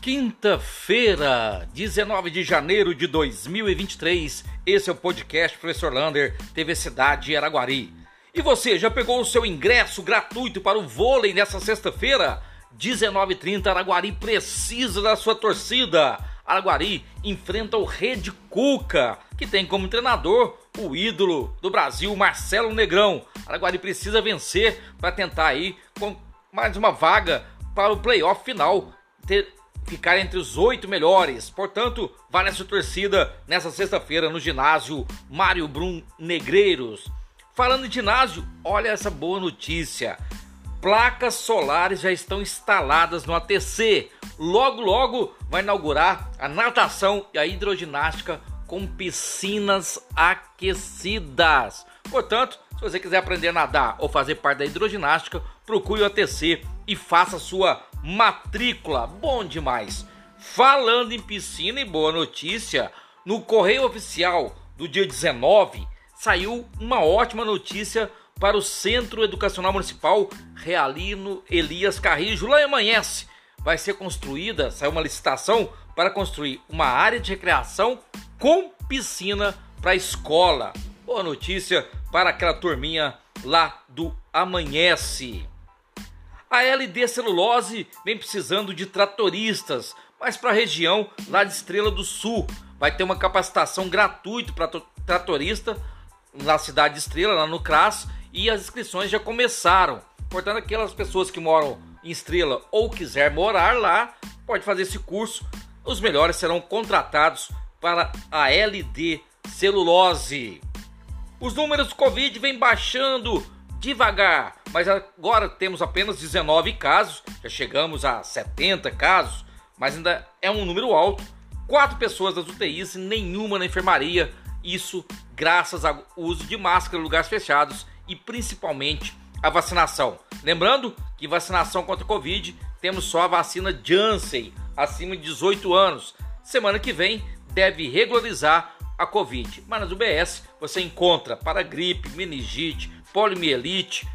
Quinta-feira, 19 de janeiro de 2023. Esse é o podcast Professor Lander, TV Cidade Araguari. E você já pegou o seu ingresso gratuito para o vôlei nessa sexta-feira? 19h30, Araguari precisa da sua torcida. Araguari enfrenta o Rede Cuca, que tem como treinador o ídolo do Brasil, Marcelo Negrão. Araguari precisa vencer para tentar aí com mais uma vaga para o playoff final, ter, ficar entre os oito melhores. Portanto, vale a sua torcida nessa sexta-feira no ginásio Mário Brum Negreiros. Falando em ginásio, olha essa boa notícia. Placas solares já estão instaladas no ATC. Logo, logo vai inaugurar a natação e a hidroginástica com piscinas aquecidas. Portanto, se você quiser aprender a nadar ou fazer parte da hidroginástica, procure o ATC e faça sua matrícula. Bom demais! Falando em piscina e boa notícia, no Correio Oficial do dia 19 saiu uma ótima notícia para o Centro Educacional Municipal Realino Elias Carrijo. Lá em Amanhece vai ser construída, saiu uma licitação para construir uma área de recreação com piscina para a escola. Boa notícia para aquela turminha lá do Amanhece. A LD Celulose vem precisando de tratoristas, mas para a região lá de Estrela do Sul vai ter uma capacitação gratuita para tratorista na cidade de Estrela, lá no CRAS, e as inscrições já começaram. Portanto, aquelas pessoas que moram em Estrela ou quiser morar lá, pode fazer esse curso. Os melhores serão contratados para a LD Celulose. Os números do Covid vêm baixando devagar, mas agora temos apenas 19 casos, já chegamos a 70 casos, mas ainda é um número alto. Quatro pessoas das UTIs e nenhuma na enfermaria. Isso graças ao uso de máscara em lugares fechados e principalmente a vacinação. Lembrando que vacinação contra o Covid temos só a vacina Janssen acima de 18 anos. Semana que vem deve regularizar a Covid. Mas nas UBS você encontra para gripe, meningite, poliomielite.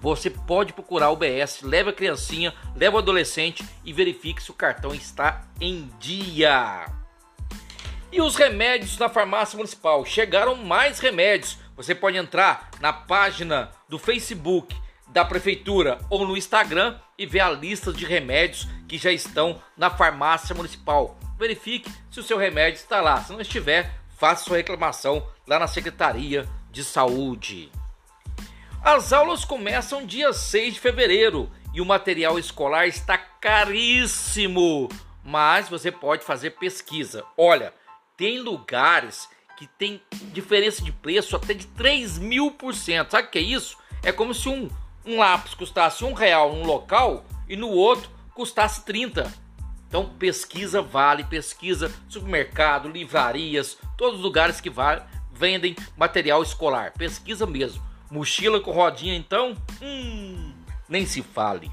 Você pode procurar o UBS, leve a criancinha, leve o adolescente e verifique se o cartão está em dia. E os remédios na farmácia municipal? Chegaram mais remédios. Você pode entrar na página do Facebook da prefeitura ou no Instagram e ver a lista de remédios que já estão na farmácia municipal. Verifique se o seu remédio está lá. Se não estiver, faça sua reclamação lá na Secretaria de Saúde. As aulas começam dia 6 de fevereiro e o material escolar está caríssimo, mas você pode fazer pesquisa. Olha, tem lugares que tem diferença de preço até de 3 mil por cento. Sabe o que é isso? É como se um, um lápis custasse um real num local e no outro custasse 30. Então pesquisa vale, pesquisa supermercado, livrarias, todos os lugares que vendem material escolar. Pesquisa mesmo. Mochila com rodinha então, hum, nem se fale.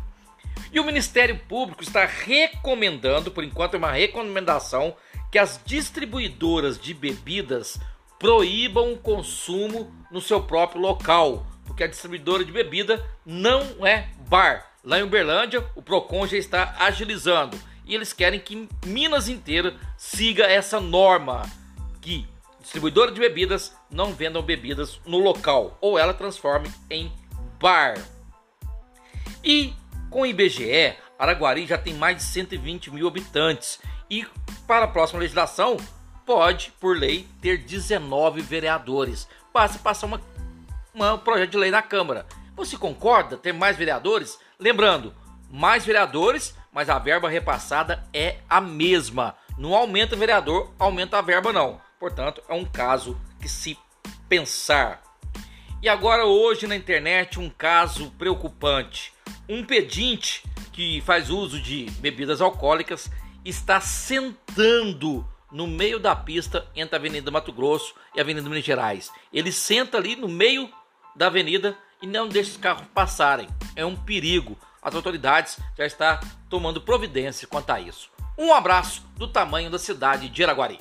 E o Ministério Público está recomendando, por enquanto é uma recomendação, que as distribuidoras de bebidas proíbam o consumo no seu próprio local, porque a distribuidora de bebida não é bar. Lá em Uberlândia, o Procon já está agilizando e eles querem que Minas inteira siga essa norma que distribuidora de bebidas não vendam bebidas no local ou ela transforme em bar. E com o IBGE, Araguari já tem mais de 120 mil habitantes e para a próxima legislação pode, por lei, ter 19 vereadores. Basta passar uma, uma, um projeto de lei na Câmara. Você concorda ter mais vereadores? Lembrando, mais vereadores mas a verba repassada é a mesma. Não aumenta o vereador, aumenta a verba não. Portanto, é um caso que se pensar. E agora hoje na internet um caso preocupante. Um pedinte que faz uso de bebidas alcoólicas está sentando no meio da pista entre a Avenida Mato Grosso e a Avenida Minas Gerais. Ele senta ali no meio da avenida e não deixa os carros passarem. É um perigo as autoridades já estão tomando providência quanto a isso. Um abraço do tamanho da cidade de Araguari.